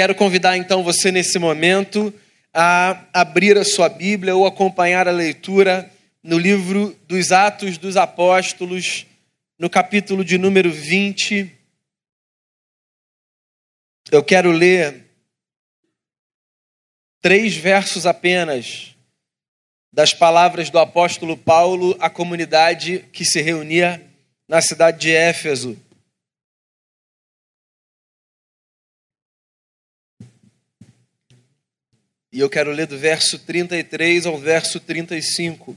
Quero convidar então você nesse momento a abrir a sua Bíblia ou acompanhar a leitura no livro dos Atos dos Apóstolos, no capítulo de número 20. Eu quero ler três versos apenas das palavras do apóstolo Paulo à comunidade que se reunia na cidade de Éfeso. E eu quero ler do verso 33 ao verso 35.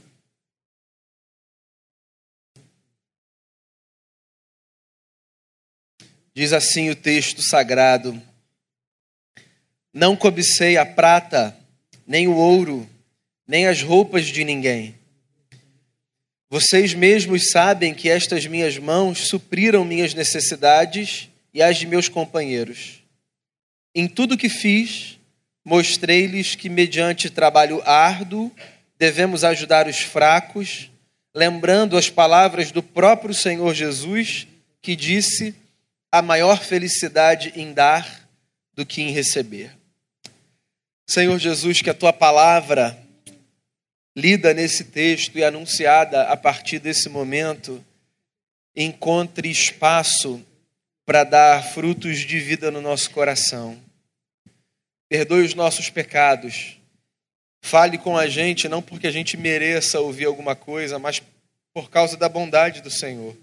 Diz assim o texto sagrado: Não cobicei a prata, nem o ouro, nem as roupas de ninguém. Vocês mesmos sabem que estas minhas mãos supriram minhas necessidades e as de meus companheiros. Em tudo que fiz, Mostrei-lhes que, mediante trabalho árduo, devemos ajudar os fracos, lembrando as palavras do próprio Senhor Jesus, que disse: a maior felicidade em dar do que em receber. Senhor Jesus, que a tua palavra, lida nesse texto e anunciada a partir desse momento, encontre espaço para dar frutos de vida no nosso coração perdoe os nossos pecados. Fale com a gente, não porque a gente mereça ouvir alguma coisa, mas por causa da bondade do Senhor.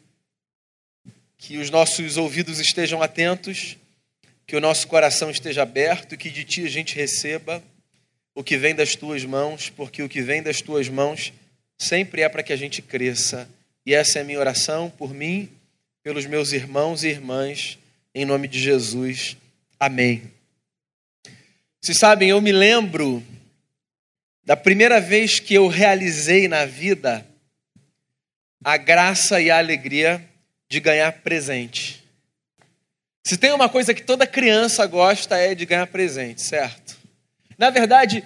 Que os nossos ouvidos estejam atentos, que o nosso coração esteja aberto que de ti a gente receba o que vem das tuas mãos, porque o que vem das tuas mãos sempre é para que a gente cresça. E essa é a minha oração por mim, pelos meus irmãos e irmãs, em nome de Jesus. Amém. Vocês sabem, eu me lembro da primeira vez que eu realizei na vida a graça e a alegria de ganhar presente. Se tem uma coisa que toda criança gosta é de ganhar presente, certo? Na verdade,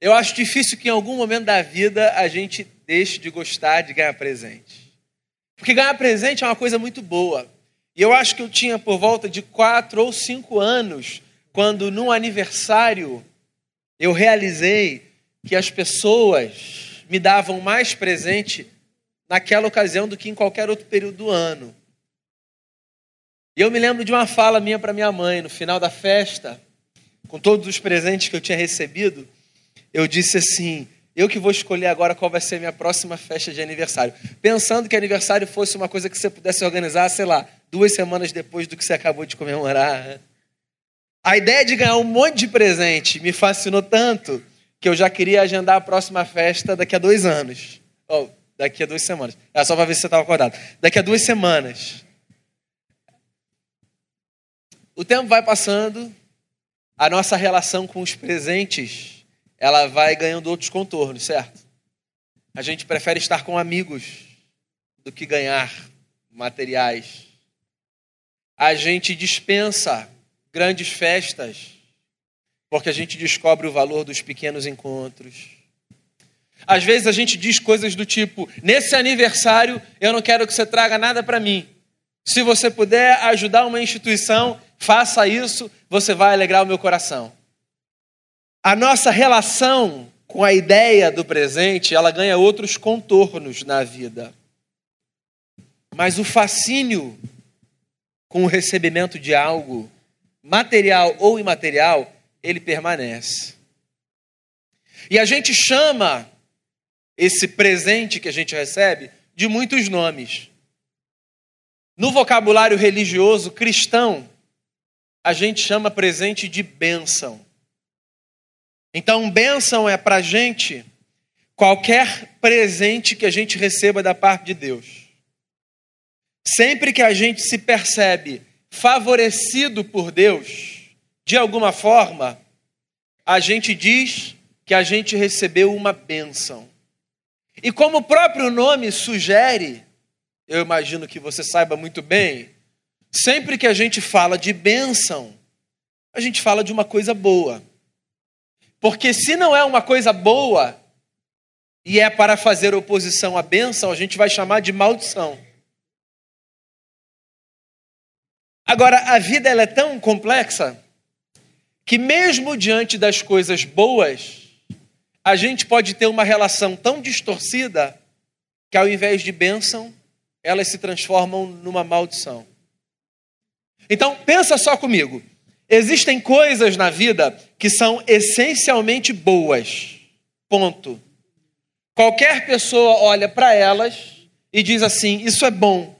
eu acho difícil que em algum momento da vida a gente deixe de gostar de ganhar presente. Porque ganhar presente é uma coisa muito boa. E eu acho que eu tinha por volta de quatro ou cinco anos quando no aniversário eu realizei que as pessoas me davam mais presente naquela ocasião do que em qualquer outro período do ano. E eu me lembro de uma fala minha para minha mãe no final da festa, com todos os presentes que eu tinha recebido, eu disse assim: eu que vou escolher agora qual vai ser a minha próxima festa de aniversário. Pensando que aniversário fosse uma coisa que você pudesse organizar, sei lá, duas semanas depois do que você acabou de comemorar. A ideia de ganhar um monte de presente me fascinou tanto que eu já queria agendar a próxima festa daqui a dois anos. Oh, daqui a duas semanas. É só para ver se você estava acordado. Daqui a duas semanas. O tempo vai passando, a nossa relação com os presentes, ela vai ganhando outros contornos, certo? A gente prefere estar com amigos do que ganhar materiais. A gente dispensa grandes festas, porque a gente descobre o valor dos pequenos encontros. Às vezes a gente diz coisas do tipo: nesse aniversário eu não quero que você traga nada para mim. Se você puder ajudar uma instituição, faça isso, você vai alegrar o meu coração. A nossa relação com a ideia do presente, ela ganha outros contornos na vida. Mas o fascínio com o recebimento de algo material ou imaterial, ele permanece. E a gente chama esse presente que a gente recebe de muitos nomes. No vocabulário religioso cristão, a gente chama presente de bênção. Então, bênção é para a gente qualquer presente que a gente receba da parte de Deus. Sempre que a gente se percebe favorecido por Deus, de alguma forma, a gente diz que a gente recebeu uma bênção. E como o próprio nome sugere, eu imagino que você saiba muito bem, sempre que a gente fala de bênção, a gente fala de uma coisa boa. Porque se não é uma coisa boa e é para fazer oposição à bênção, a gente vai chamar de maldição. Agora, a vida ela é tão complexa que, mesmo diante das coisas boas, a gente pode ter uma relação tão distorcida que, ao invés de bênção, elas se transformam numa maldição. Então, pensa só comigo. Existem coisas na vida que são essencialmente boas. Ponto. Qualquer pessoa olha para elas e diz assim: Isso é bom.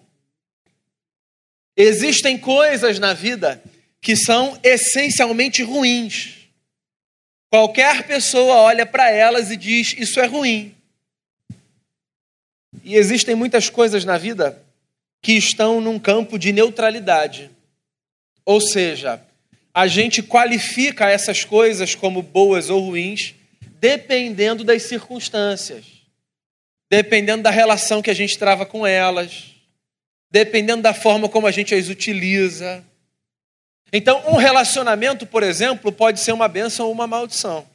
Existem coisas na vida que são essencialmente ruins. Qualquer pessoa olha para elas e diz: Isso é ruim. E existem muitas coisas na vida que estão num campo de neutralidade. Ou seja, a gente qualifica essas coisas como boas ou ruins dependendo das circunstâncias, dependendo da relação que a gente trava com elas, dependendo da forma como a gente as utiliza. Então, um relacionamento, por exemplo, pode ser uma bênção ou uma maldição.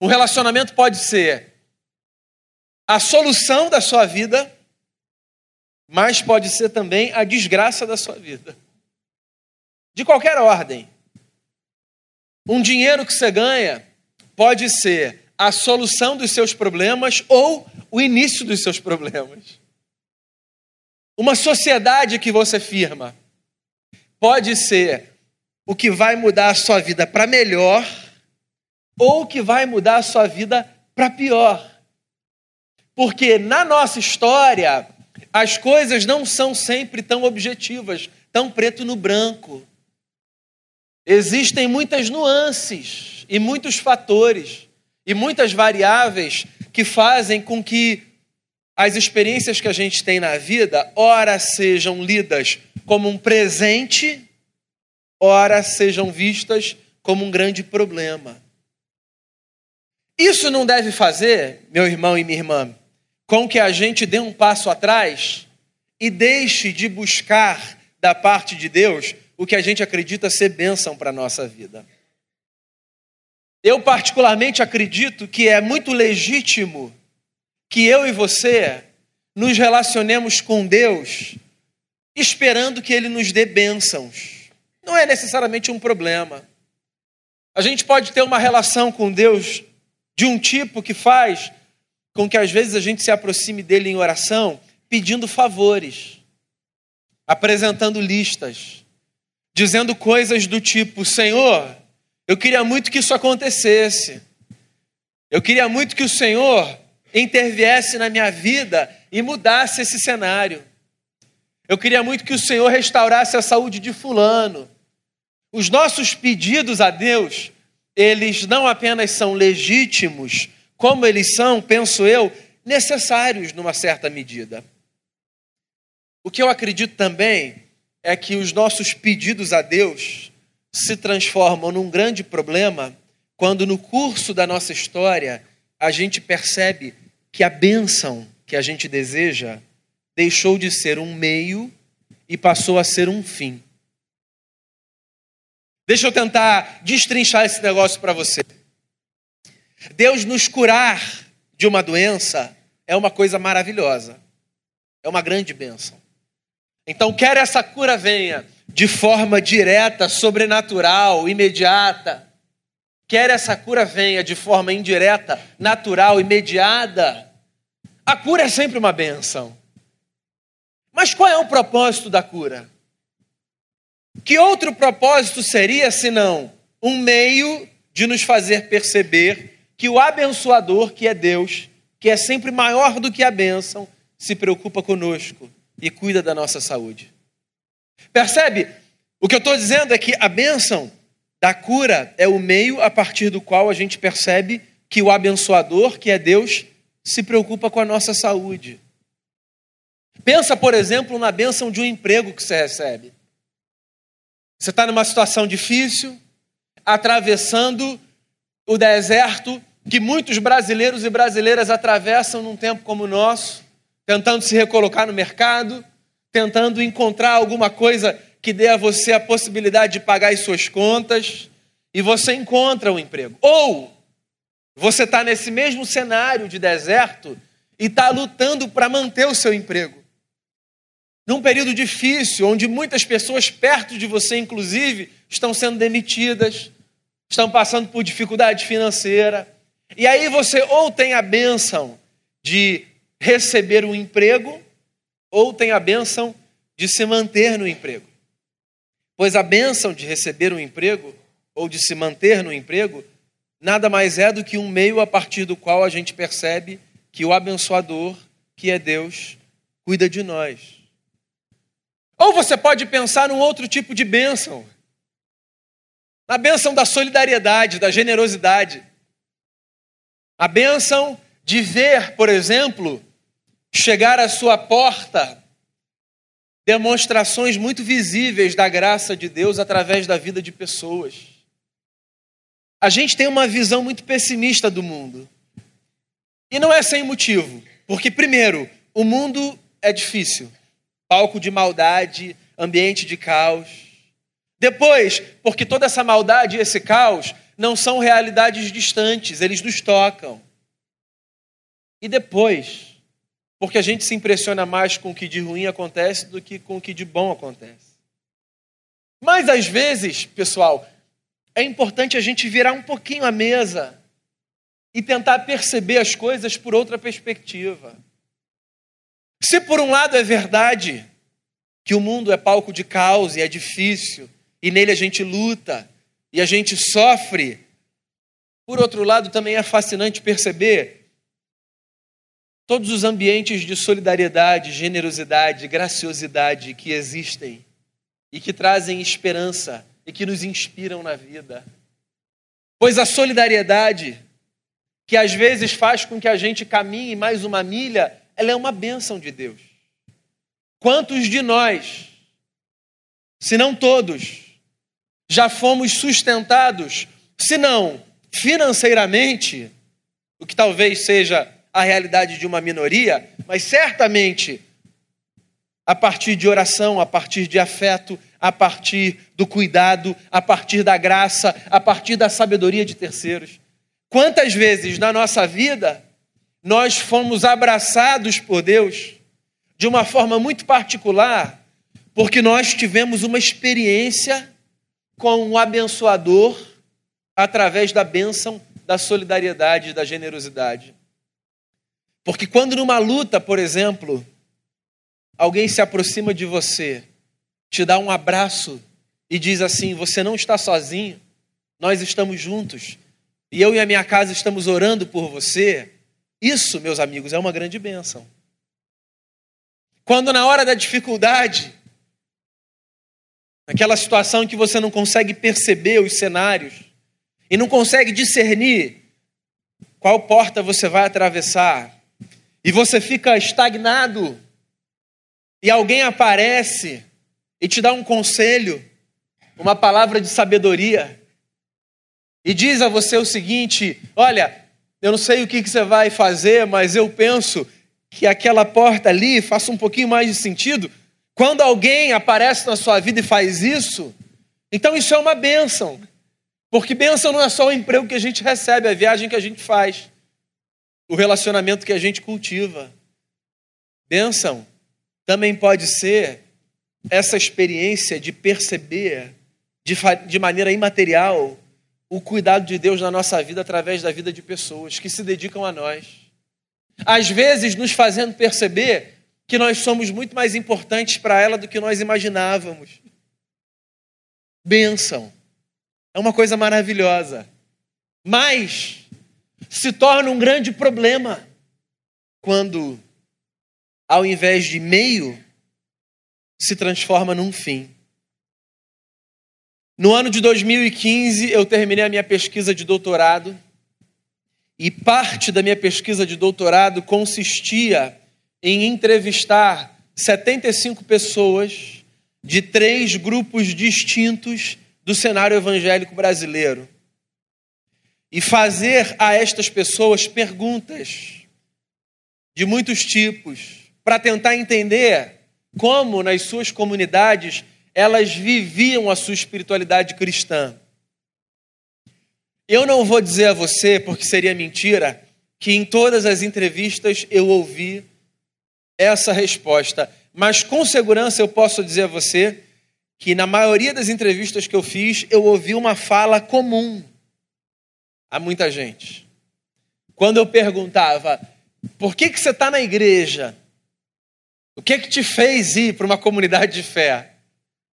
Um relacionamento pode ser a solução da sua vida, mas pode ser também a desgraça da sua vida de qualquer ordem. Um dinheiro que você ganha pode ser a solução dos seus problemas ou o início dos seus problemas. Uma sociedade que você firma pode ser o que vai mudar a sua vida para melhor ou que vai mudar a sua vida para pior. Porque na nossa história, as coisas não são sempre tão objetivas, tão preto no branco. Existem muitas nuances e muitos fatores e muitas variáveis que fazem com que as experiências que a gente tem na vida, ora sejam lidas como um presente, ora sejam vistas como um grande problema. Isso não deve fazer, meu irmão e minha irmã, com que a gente dê um passo atrás e deixe de buscar da parte de Deus o que a gente acredita ser bênção para a nossa vida. Eu, particularmente, acredito que é muito legítimo que eu e você nos relacionemos com Deus esperando que Ele nos dê bênçãos. Não é necessariamente um problema. A gente pode ter uma relação com Deus de um tipo que faz com que às vezes a gente se aproxime dele em oração pedindo favores, apresentando listas, dizendo coisas do tipo: Senhor, eu queria muito que isso acontecesse. Eu queria muito que o Senhor interviesse na minha vida e mudasse esse cenário. Eu queria muito que o Senhor restaurasse a saúde de Fulano. Os nossos pedidos a Deus, eles não apenas são legítimos, como eles são, penso eu, necessários numa certa medida. O que eu acredito também é que os nossos pedidos a Deus se transformam num grande problema quando no curso da nossa história a gente percebe que a bênção que a gente deseja deixou de ser um meio e passou a ser um fim. Deixa eu tentar destrinchar esse negócio para você. Deus nos curar de uma doença é uma coisa maravilhosa, é uma grande bênção. Então, quer essa cura venha de forma direta, sobrenatural, imediata, quer essa cura venha de forma indireta, natural, imediata, a cura é sempre uma benção. Mas qual é o propósito da cura? Que outro propósito seria senão um meio de nos fazer perceber que o abençoador, que é Deus, que é sempre maior do que a bênção, se preocupa conosco e cuida da nossa saúde. Percebe? O que eu estou dizendo é que a bênção da cura é o meio a partir do qual a gente percebe que o abençoador, que é Deus, se preocupa com a nossa saúde. Pensa, por exemplo, na bênção de um emprego que você recebe. Você está numa situação difícil, atravessando o deserto que muitos brasileiros e brasileiras atravessam num tempo como o nosso tentando se recolocar no mercado, tentando encontrar alguma coisa que dê a você a possibilidade de pagar as suas contas, e você encontra um emprego. Ou você está nesse mesmo cenário de deserto e está lutando para manter o seu emprego. num período difícil, onde muitas pessoas perto de você, inclusive, estão sendo demitidas, estão passando por dificuldade financeira. E aí você ou tem a bênção de receber um emprego, ou tem a bênção de se manter no emprego. Pois a bênção de receber um emprego ou de se manter no emprego nada mais é do que um meio a partir do qual a gente percebe que o abençoador, que é Deus, cuida de nós. Ou você pode pensar num outro tipo de bênção. Na bênção da solidariedade, da generosidade. A bênção de ver, por exemplo, chegar à sua porta demonstrações muito visíveis da graça de Deus através da vida de pessoas. A gente tem uma visão muito pessimista do mundo. E não é sem motivo, porque, primeiro, o mundo é difícil palco de maldade, ambiente de caos. Depois, porque toda essa maldade e esse caos não são realidades distantes, eles nos tocam. E depois, porque a gente se impressiona mais com o que de ruim acontece do que com o que de bom acontece. Mas às vezes, pessoal, é importante a gente virar um pouquinho a mesa e tentar perceber as coisas por outra perspectiva. Se por um lado é verdade que o mundo é palco de caos e é difícil, e nele a gente luta e a gente sofre, por outro lado também é fascinante perceber todos os ambientes de solidariedade, generosidade, graciosidade que existem e que trazem esperança e que nos inspiram na vida. Pois a solidariedade, que às vezes faz com que a gente caminhe mais uma milha, ela é uma bênção de Deus. Quantos de nós, se não todos, já fomos sustentados, se não financeiramente, o que talvez seja a realidade de uma minoria, mas certamente a partir de oração, a partir de afeto, a partir do cuidado, a partir da graça, a partir da sabedoria de terceiros. Quantas vezes na nossa vida nós fomos abraçados por Deus de uma forma muito particular, porque nós tivemos uma experiência com o abençoador através da bênção da solidariedade da generosidade. Porque quando numa luta, por exemplo, alguém se aproxima de você, te dá um abraço e diz assim: Você não está sozinho, nós estamos juntos, e eu e a minha casa estamos orando por você, isso, meus amigos, é uma grande bênção. Quando na hora da dificuldade, naquela situação em que você não consegue perceber os cenários e não consegue discernir qual porta você vai atravessar, e você fica estagnado, e alguém aparece e te dá um conselho, uma palavra de sabedoria, e diz a você o seguinte: olha, eu não sei o que você vai fazer, mas eu penso que aquela porta ali faça um pouquinho mais de sentido. Quando alguém aparece na sua vida e faz isso, então isso é uma bênção. Porque bênção não é só o emprego que a gente recebe, é a viagem que a gente faz, o relacionamento que a gente cultiva. Bênção também pode ser essa experiência de perceber de, de maneira imaterial o cuidado de Deus na nossa vida através da vida de pessoas que se dedicam a nós. Às vezes, nos fazendo perceber que nós somos muito mais importantes para ela do que nós imaginávamos. Bênção. É uma coisa maravilhosa. Mas se torna um grande problema quando, ao invés de meio, se transforma num fim. No ano de 2015, eu terminei a minha pesquisa de doutorado e parte da minha pesquisa de doutorado consistia em entrevistar 75 pessoas de três grupos distintos do cenário evangélico brasileiro e fazer a estas pessoas perguntas de muitos tipos para tentar entender como nas suas comunidades elas viviam a sua espiritualidade cristã. Eu não vou dizer a você, porque seria mentira, que em todas as entrevistas eu ouvi essa resposta. mas com segurança eu posso dizer a você que na maioria das entrevistas que eu fiz, eu ouvi uma fala comum a muita gente. Quando eu perguntava, por que, que você está na igreja? O que que te fez ir para uma comunidade de fé?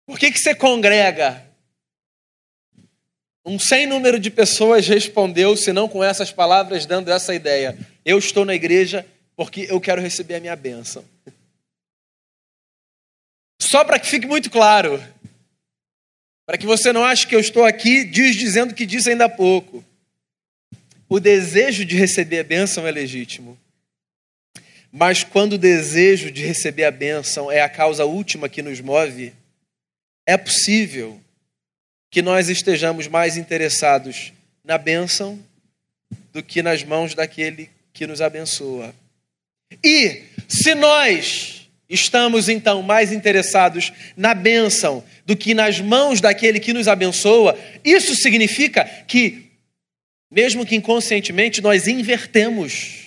Por que, que você congrega? Um sem número de pessoas respondeu, se não com essas palavras, dando essa ideia. Eu estou na igreja porque eu quero receber a minha bênção. Só para que fique muito claro, para que você não ache que eu estou aqui diz dizendo que disse ainda há pouco. O desejo de receber a bênção é legítimo. Mas quando o desejo de receber a bênção é a causa última que nos move, é possível que nós estejamos mais interessados na bênção do que nas mãos daquele que nos abençoa. E se nós estamos então mais interessados na bênção do que nas mãos daquele que nos abençoa, isso significa que, mesmo que inconscientemente, nós invertemos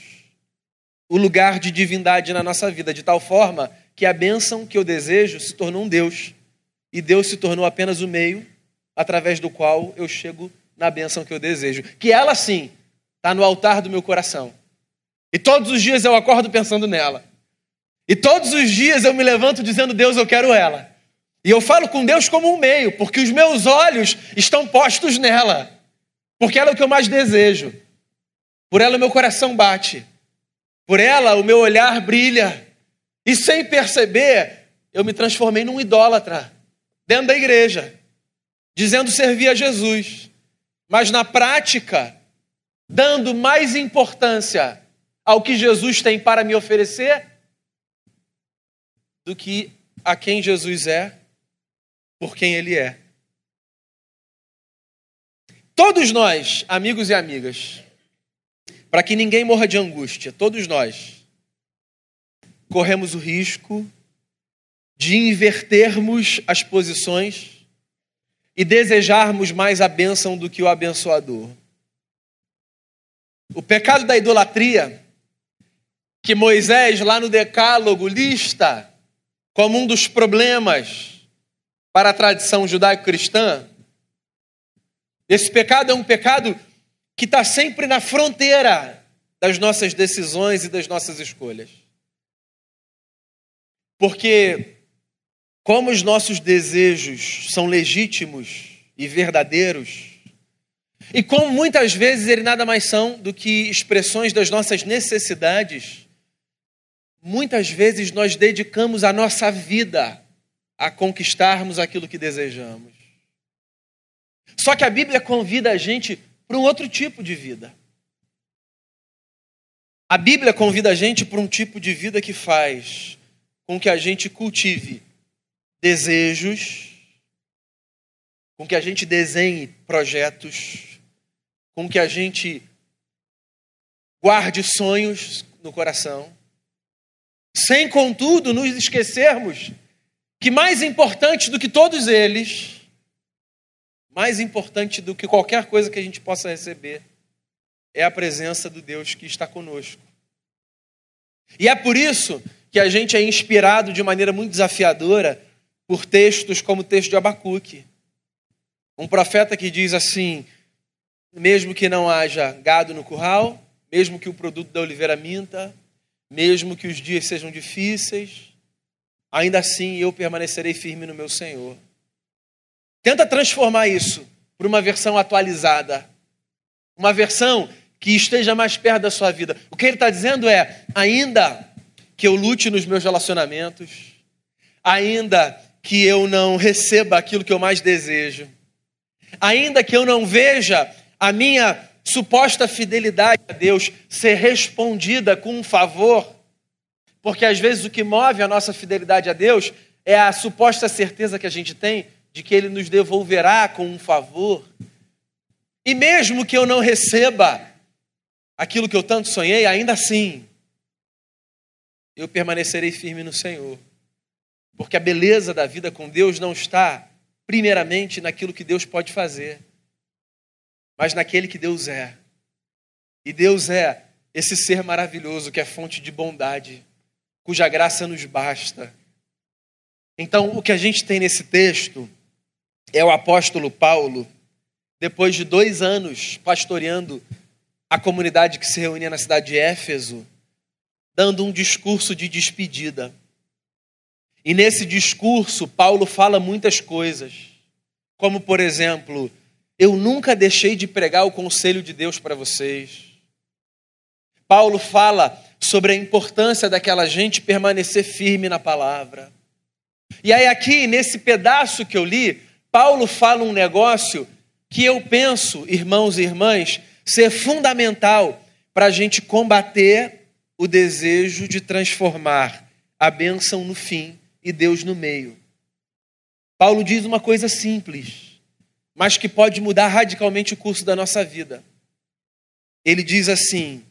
o lugar de divindade na nossa vida, de tal forma que a bênção que eu desejo se tornou um Deus. E Deus se tornou apenas o meio através do qual eu chego na bênção que eu desejo. Que ela sim está no altar do meu coração. E todos os dias eu acordo pensando nela. E todos os dias eu me levanto dizendo: Deus, eu quero ela. E eu falo com Deus como um meio, porque os meus olhos estão postos nela. Porque ela é o que eu mais desejo. Por ela o meu coração bate. Por ela, o meu olhar brilha. E sem perceber, eu me transformei num idólatra dentro da igreja, dizendo servir a Jesus, mas na prática, dando mais importância ao que Jesus tem para me oferecer do que a quem Jesus é, por quem Ele é. Todos nós, amigos e amigas, para que ninguém morra de angústia, todos nós corremos o risco de invertermos as posições e desejarmos mais a bênção do que o abençoador. O pecado da idolatria, que Moisés, lá no Decálogo, lista como um dos problemas para a tradição judaico-cristã, esse pecado é um pecado que está sempre na fronteira das nossas decisões e das nossas escolhas. Porque, como os nossos desejos são legítimos e verdadeiros, e como muitas vezes eles nada mais são do que expressões das nossas necessidades, muitas vezes nós dedicamos a nossa vida a conquistarmos aquilo que desejamos. Só que a Bíblia convida a gente para um outro tipo de vida. A Bíblia convida a gente para um tipo de vida que faz com que a gente cultive desejos, com que a gente desenhe projetos, com que a gente guarde sonhos no coração, sem, contudo, nos esquecermos que mais importante do que todos eles mais importante do que qualquer coisa que a gente possa receber é a presença do Deus que está conosco. E é por isso que a gente é inspirado de maneira muito desafiadora por textos como o texto de Abacuque. Um profeta que diz assim: mesmo que não haja gado no curral, mesmo que o produto da oliveira minta, mesmo que os dias sejam difíceis, ainda assim eu permanecerei firme no meu Senhor. Tenta transformar isso para uma versão atualizada, uma versão que esteja mais perto da sua vida. O que ele está dizendo é: ainda que eu lute nos meus relacionamentos, ainda que eu não receba aquilo que eu mais desejo, ainda que eu não veja a minha suposta fidelidade a Deus ser respondida com um favor, porque às vezes o que move a nossa fidelidade a Deus é a suposta certeza que a gente tem de que Ele nos devolverá com um favor. E mesmo que eu não receba aquilo que eu tanto sonhei, ainda assim, eu permanecerei firme no Senhor. Porque a beleza da vida com Deus não está, primeiramente, naquilo que Deus pode fazer, mas naquele que Deus é. E Deus é esse ser maravilhoso que é fonte de bondade, cuja graça nos basta Então, o que a gente tem nesse texto é o apóstolo Paulo, depois de dois anos pastoreando a comunidade que se reunia na cidade de Éfeso, dando um discurso de despedida. E nesse discurso, Paulo fala muitas coisas, como, por exemplo, eu nunca deixei de pregar o conselho de Deus para vocês. Paulo fala sobre a importância daquela gente permanecer firme na palavra. E aí, aqui, nesse pedaço que eu li, Paulo fala um negócio que eu penso, irmãos e irmãs, ser fundamental para a gente combater o desejo de transformar a bênção no fim e Deus no meio. Paulo diz uma coisa simples, mas que pode mudar radicalmente o curso da nossa vida. Ele diz assim: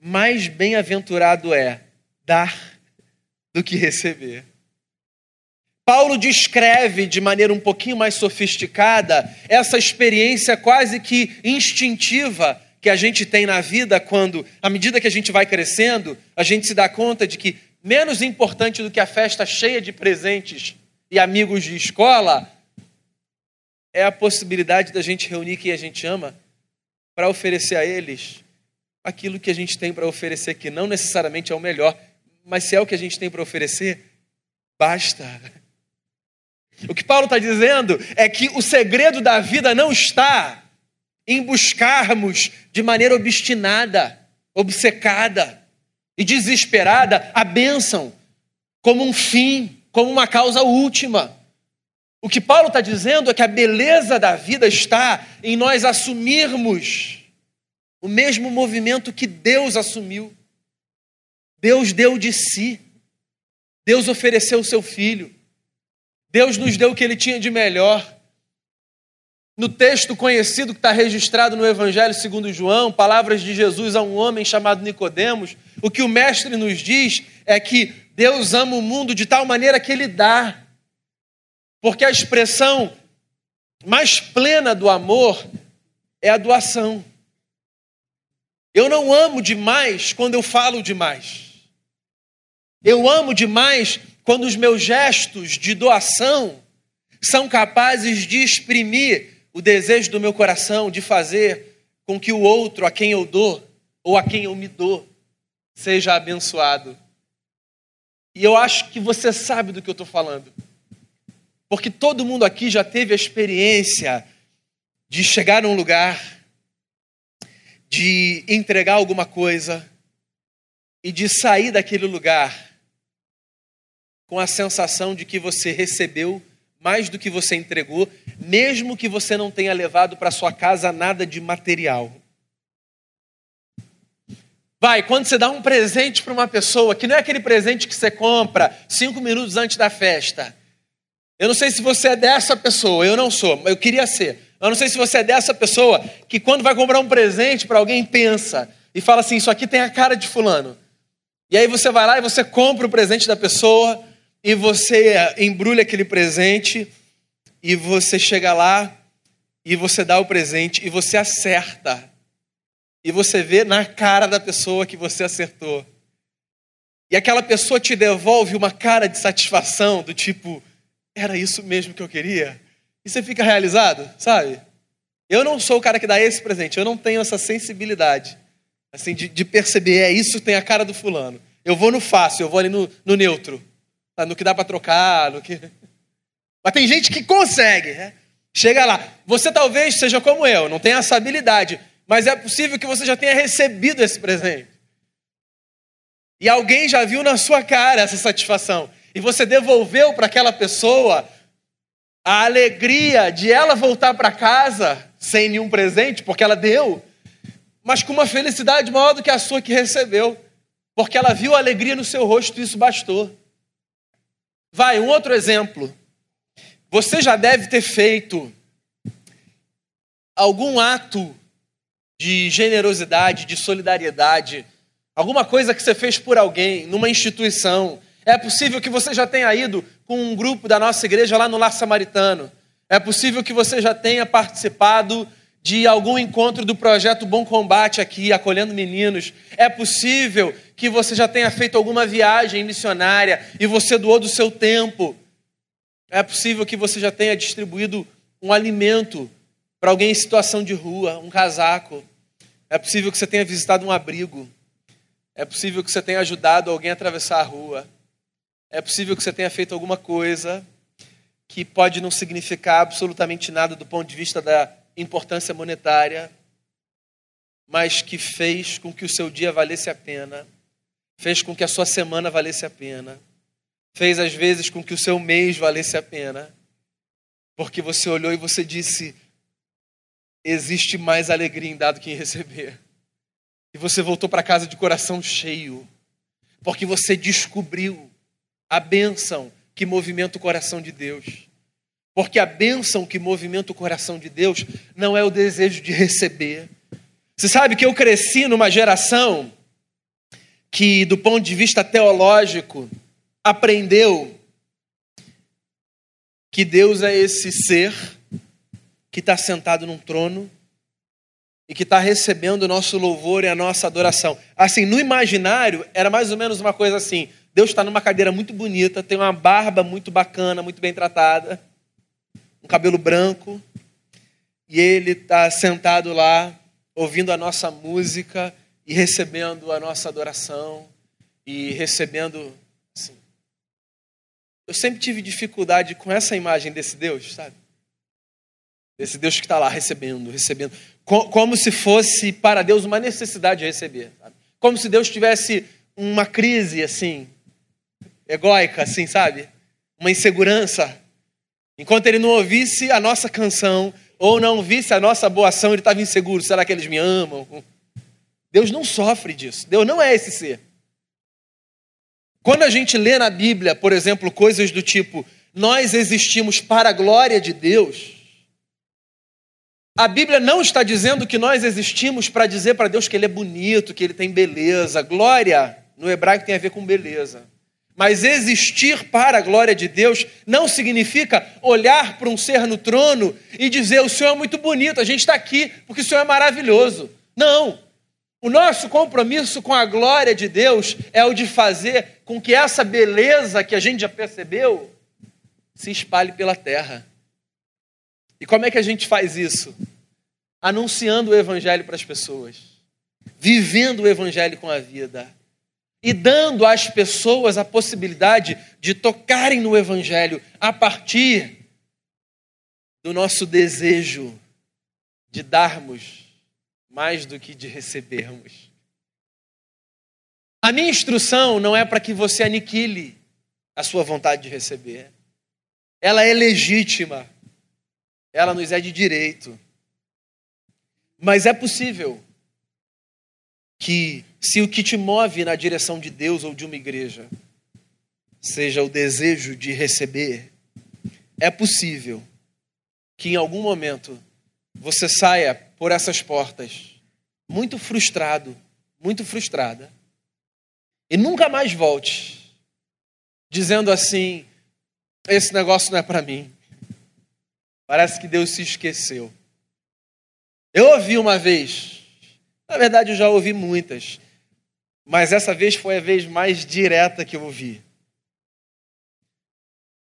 mais bem-aventurado é dar do que receber. Paulo descreve de maneira um pouquinho mais sofisticada essa experiência quase que instintiva que a gente tem na vida quando, à medida que a gente vai crescendo, a gente se dá conta de que menos importante do que a festa cheia de presentes e amigos de escola é a possibilidade da gente reunir quem a gente ama para oferecer a eles aquilo que a gente tem para oferecer, que não necessariamente é o melhor, mas se é o que a gente tem para oferecer, basta. O que Paulo está dizendo é que o segredo da vida não está em buscarmos de maneira obstinada, obcecada e desesperada a bênção como um fim, como uma causa última. O que Paulo está dizendo é que a beleza da vida está em nós assumirmos o mesmo movimento que Deus assumiu. Deus deu de si. Deus ofereceu o seu filho. Deus nos deu o que ele tinha de melhor. No texto conhecido que está registrado no Evangelho segundo João, palavras de Jesus a um homem chamado Nicodemos, o que o mestre nos diz é que Deus ama o mundo de tal maneira que ele dá. Porque a expressão mais plena do amor é a doação. Eu não amo demais quando eu falo demais. Eu amo demais quando os meus gestos de doação são capazes de exprimir o desejo do meu coração de fazer com que o outro a quem eu dou ou a quem eu me dou seja abençoado. E eu acho que você sabe do que eu estou falando. Porque todo mundo aqui já teve a experiência de chegar num lugar, de entregar alguma coisa e de sair daquele lugar com a sensação de que você recebeu mais do que você entregou, mesmo que você não tenha levado para sua casa nada de material. Vai, quando você dá um presente para uma pessoa, que não é aquele presente que você compra cinco minutos antes da festa. Eu não sei se você é dessa pessoa, eu não sou, eu queria ser. Eu não sei se você é dessa pessoa que quando vai comprar um presente para alguém pensa e fala assim: Isso aqui tem a cara de Fulano. E aí você vai lá e você compra o presente da pessoa e você embrulha aquele presente e você chega lá e você dá o presente e você acerta. E você vê na cara da pessoa que você acertou. E aquela pessoa te devolve uma cara de satisfação, do tipo, era isso mesmo que eu queria? E você fica realizado, sabe? Eu não sou o cara que dá esse presente, eu não tenho essa sensibilidade, assim, de, de perceber, é isso tem a cara do fulano. Eu vou no fácil, eu vou ali no, no neutro. Tá, no que dá para trocar, no que. Mas tem gente que consegue, né? Chega lá. Você talvez seja como eu, não tenha essa habilidade, mas é possível que você já tenha recebido esse presente. E alguém já viu na sua cara essa satisfação. E você devolveu para aquela pessoa a alegria de ela voltar para casa sem nenhum presente, porque ela deu, mas com uma felicidade maior do que a sua que recebeu, porque ela viu a alegria no seu rosto e isso bastou. Vai, um outro exemplo. Você já deve ter feito algum ato de generosidade, de solidariedade, alguma coisa que você fez por alguém, numa instituição. É possível que você já tenha ido com um grupo da nossa igreja lá no Lar Samaritano. É possível que você já tenha participado de algum encontro do projeto Bom Combate aqui, acolhendo meninos. É possível que você já tenha feito alguma viagem missionária e você doou do seu tempo É possível que você já tenha distribuído um alimento para alguém em situação de rua, um casaco. É possível que você tenha visitado um abrigo. É possível que você tenha ajudado alguém a atravessar a rua. É possível que você tenha feito alguma coisa que pode não significar absolutamente nada do ponto de vista da importância monetária, mas que fez com que o seu dia valesse a pena, fez com que a sua semana valesse a pena, fez às vezes com que o seu mês valesse a pena, porque você olhou e você disse: existe mais alegria em dar do que em receber. E você voltou para casa de coração cheio, porque você descobriu a bênção que movimenta o coração de Deus. Porque a bênção que movimenta o coração de Deus não é o desejo de receber, você sabe que eu cresci numa geração que, do ponto de vista teológico, aprendeu que Deus é esse ser que está sentado num trono e que está recebendo o nosso louvor e a nossa adoração. Assim, no imaginário, era mais ou menos uma coisa assim: Deus está numa cadeira muito bonita, tem uma barba muito bacana, muito bem tratada, cabelo branco, e ele está sentado lá ouvindo a nossa música e recebendo a nossa adoração e recebendo. Assim. Eu sempre tive dificuldade com essa imagem desse Deus, sabe? Desse Deus que está lá recebendo, recebendo. Como se fosse para Deus uma necessidade de receber. Sabe? Como se Deus tivesse uma crise, assim, egóica, assim, sabe? Uma insegurança. Enquanto ele não ouvisse a nossa canção, ou não visse a nossa boa ação, ele estava inseguro. Será que eles me amam? Deus não sofre disso. Deus não é esse ser. Quando a gente lê na Bíblia, por exemplo, coisas do tipo, nós existimos para a glória de Deus, a Bíblia não está dizendo que nós existimos para dizer para Deus que Ele é bonito, que Ele tem beleza. Glória, no hebraico, tem a ver com beleza. Mas existir para a glória de Deus não significa olhar para um ser no trono e dizer: o Senhor é muito bonito, a gente está aqui porque o Senhor é maravilhoso. Não. O nosso compromisso com a glória de Deus é o de fazer com que essa beleza que a gente já percebeu se espalhe pela terra. E como é que a gente faz isso? Anunciando o Evangelho para as pessoas, vivendo o Evangelho com a vida e dando às pessoas a possibilidade de tocarem no Evangelho a partir do nosso desejo de darmos mais do que de recebermos. A minha instrução não é para que você aniquile a sua vontade de receber. Ela é legítima. Ela nos é de direito. Mas é possível que se o que te move na direção de Deus ou de uma igreja seja o desejo de receber, é possível que em algum momento você saia por essas portas muito frustrado, muito frustrada, e nunca mais volte dizendo assim: esse negócio não é para mim. Parece que Deus se esqueceu. Eu ouvi uma vez, na verdade eu já ouvi muitas, mas essa vez foi a vez mais direta que eu ouvi.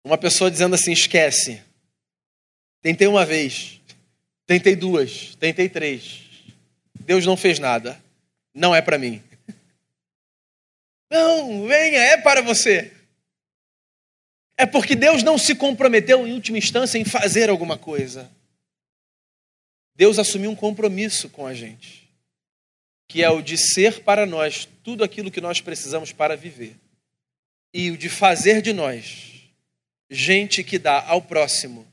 Uma pessoa dizendo assim: esquece. Tentei uma vez, tentei duas, tentei três. Deus não fez nada. Não é para mim. Não, venha, é para você. É porque Deus não se comprometeu em última instância em fazer alguma coisa. Deus assumiu um compromisso com a gente que é o de ser para nós tudo aquilo que nós precisamos para viver, e o de fazer de nós gente que dá ao próximo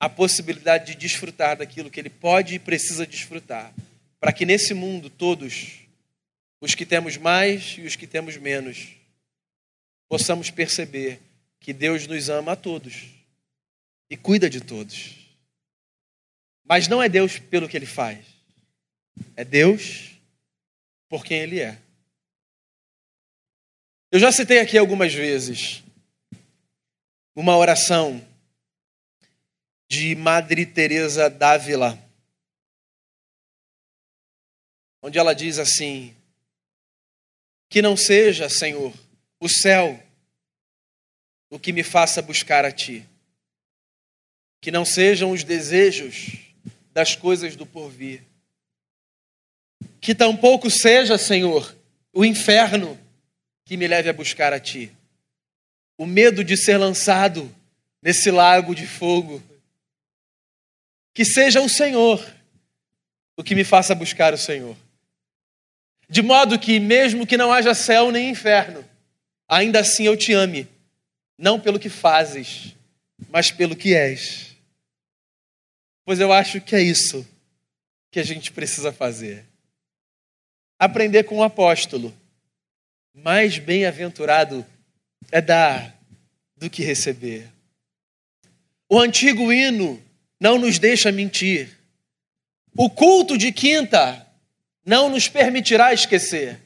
a possibilidade de desfrutar daquilo que ele pode e precisa desfrutar, para que nesse mundo todos, os que temos mais e os que temos menos, possamos perceber que Deus nos ama a todos e cuida de todos. Mas não é Deus pelo que ele faz, é Deus por quem ele é. Eu já citei aqui algumas vezes uma oração de Madre Teresa d'Ávila, onde ela diz assim: Que não seja, Senhor, o céu o que me faça buscar a ti, que não sejam os desejos das coisas do porvir. Que tampouco seja, Senhor, o inferno que me leve a buscar a Ti. O medo de ser lançado nesse lago de fogo. Que seja o Senhor o que me faça buscar o Senhor. De modo que, mesmo que não haja céu nem inferno, ainda assim eu te ame, não pelo que fazes, mas pelo que és. Pois eu acho que é isso que a gente precisa fazer. Aprender com o apóstolo. Mais bem-aventurado é dar do que receber. O antigo hino não nos deixa mentir. O culto de quinta não nos permitirá esquecer.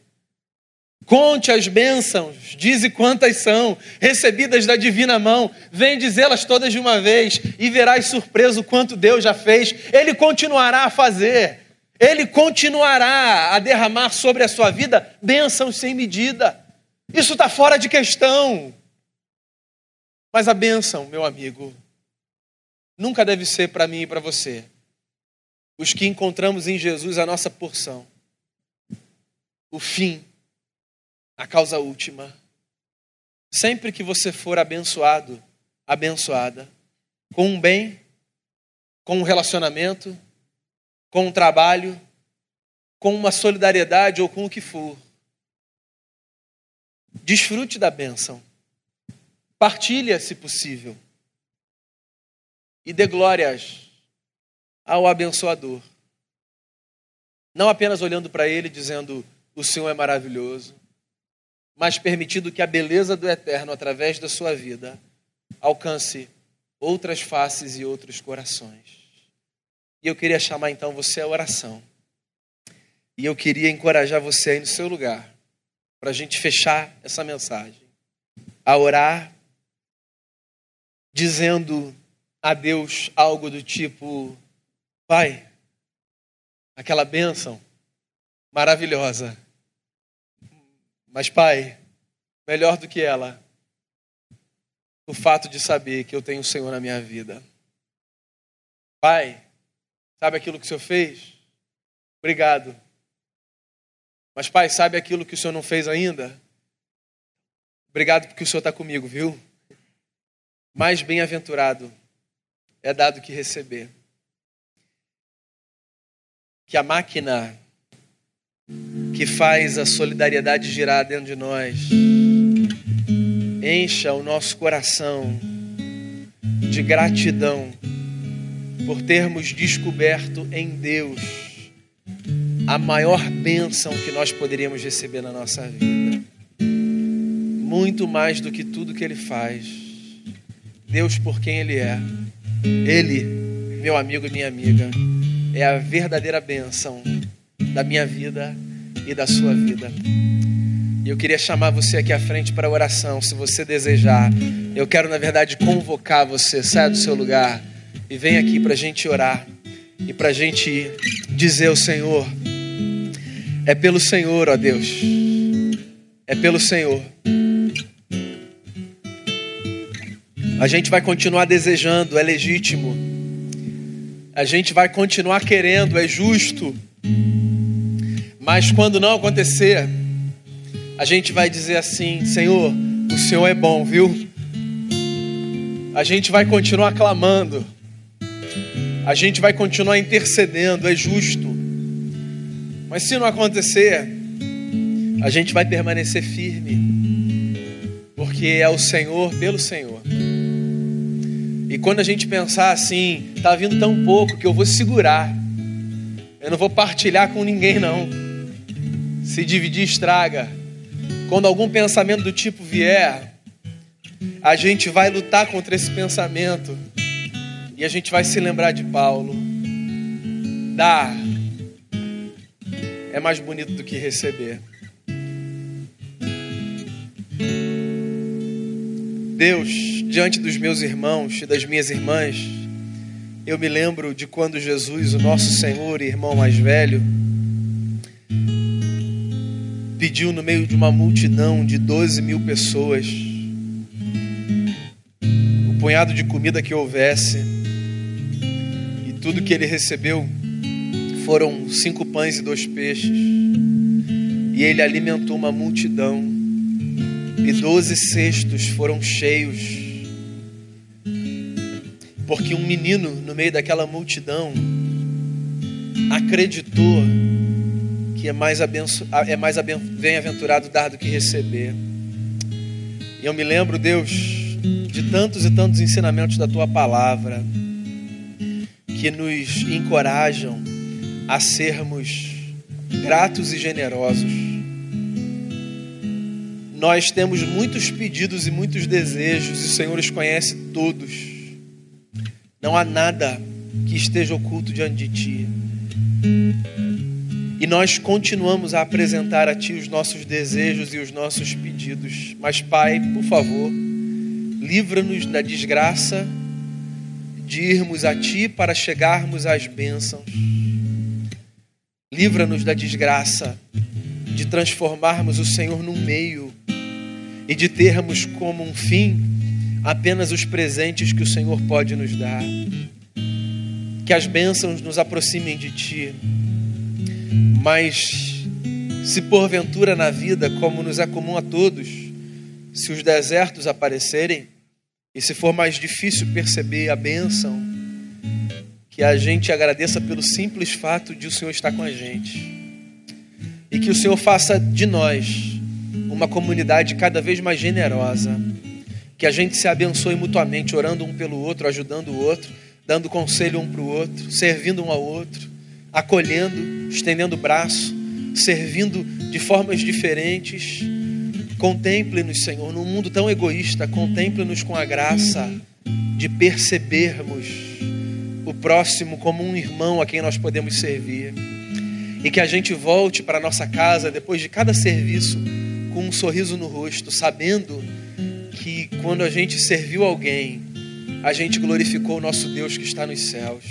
Conte as bênçãos, dize quantas são, recebidas da divina mão, vem dizê-las todas de uma vez e verás surpreso quanto Deus já fez. Ele continuará a fazer, ele continuará a derramar sobre a sua vida bênçãos sem medida. Isso está fora de questão. Mas a bênção, meu amigo, nunca deve ser para mim e para você. Os que encontramos em Jesus a nossa porção. O fim a causa última. Sempre que você for abençoado, abençoada, com um bem, com um relacionamento, com um trabalho, com uma solidariedade ou com o que for, desfrute da bênção. Partilha, se possível. E dê glórias ao abençoador. Não apenas olhando para ele dizendo: O Senhor é maravilhoso mas permitindo que a beleza do eterno, através da sua vida, alcance outras faces e outros corações. E eu queria chamar então você à oração. E eu queria encorajar você aí no seu lugar, para a gente fechar essa mensagem, a orar, dizendo a Deus algo do tipo: Pai, aquela bênção maravilhosa mas, Pai, melhor do que ela, o fato de saber que eu tenho o Senhor na minha vida. Pai, sabe aquilo que o Senhor fez? Obrigado. Mas, Pai, sabe aquilo que o Senhor não fez ainda? Obrigado porque o Senhor está comigo, viu? Mais bem-aventurado é dado que receber. Que a máquina que faz a solidariedade girar dentro de nós. Encha o nosso coração de gratidão por termos descoberto em Deus a maior bênção que nós poderíamos receber na nossa vida. Muito mais do que tudo que Ele faz. Deus por quem Ele é. Ele, meu amigo e minha amiga, é a verdadeira bênção da minha vida e da sua vida. E eu queria chamar você aqui à frente para oração, se você desejar. Eu quero, na verdade, convocar você. Saia do seu lugar e vem aqui para a gente orar e para a gente dizer ao Senhor: é pelo Senhor, ó Deus, é pelo Senhor. A gente vai continuar desejando, é legítimo. A gente vai continuar querendo, é justo. Mas quando não acontecer, a gente vai dizer assim: Senhor, o Senhor é bom, viu? A gente vai continuar clamando, a gente vai continuar intercedendo, é justo. Mas se não acontecer, a gente vai permanecer firme, porque é o Senhor pelo Senhor. E quando a gente pensar assim, tá vindo tão pouco que eu vou segurar, eu não vou partilhar com ninguém não se dividir estraga. Quando algum pensamento do tipo vier, a gente vai lutar contra esse pensamento e a gente vai se lembrar de Paulo. Dar é mais bonito do que receber. Deus, diante dos meus irmãos e das minhas irmãs, eu me lembro de quando Jesus, o nosso Senhor e irmão mais velho, pediu no meio de uma multidão de 12 mil pessoas, o punhado de comida que houvesse, tudo que ele recebeu foram cinco pães e dois peixes. E ele alimentou uma multidão. E doze cestos foram cheios. Porque um menino no meio daquela multidão acreditou que é mais, abenço... é mais bem-aventurado dar do que receber. E eu me lembro, Deus, de tantos e tantos ensinamentos da tua palavra que nos encorajam a sermos gratos e generosos. Nós temos muitos pedidos e muitos desejos, e o Senhor os conhece todos. Não há nada que esteja oculto diante de Ti. E nós continuamos a apresentar a Ti os nossos desejos e os nossos pedidos. Mas, Pai, por favor, livra-nos da desgraça de irmos a Ti para chegarmos às bênçãos. Livra-nos da desgraça de transformarmos o Senhor num meio e de termos como um fim apenas os presentes que o Senhor pode nos dar. Que as bênçãos nos aproximem de Ti mas se porventura na vida, como nos é comum a todos, se os desertos aparecerem e se for mais difícil perceber a bênção, que a gente agradeça pelo simples fato de o Senhor estar com a gente. E que o Senhor faça de nós uma comunidade cada vez mais generosa. Que a gente se abençoe mutuamente, orando um pelo outro, ajudando o outro, dando conselho um para o outro, servindo um ao outro acolhendo, estendendo o braço, servindo de formas diferentes. Contemple-nos, Senhor, num mundo tão egoísta, contemple-nos com a graça de percebermos o próximo como um irmão a quem nós podemos servir. E que a gente volte para nossa casa depois de cada serviço com um sorriso no rosto, sabendo que quando a gente serviu alguém, a gente glorificou o nosso Deus que está nos céus.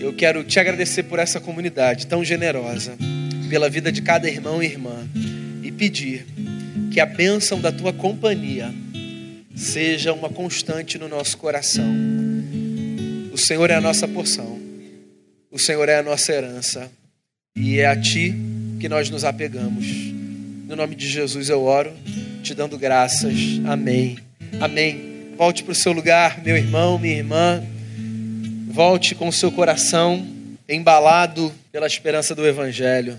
Eu quero te agradecer por essa comunidade tão generosa, pela vida de cada irmão e irmã, pedir que a bênção da tua companhia seja uma constante no nosso coração. O Senhor é a nossa porção, o Senhor é a nossa herança, e é a Ti que nós nos apegamos. No nome de Jesus eu oro, te dando graças. Amém. Amém. Volte para o seu lugar, meu irmão, minha irmã. Volte com o seu coração embalado pela esperança do Evangelho.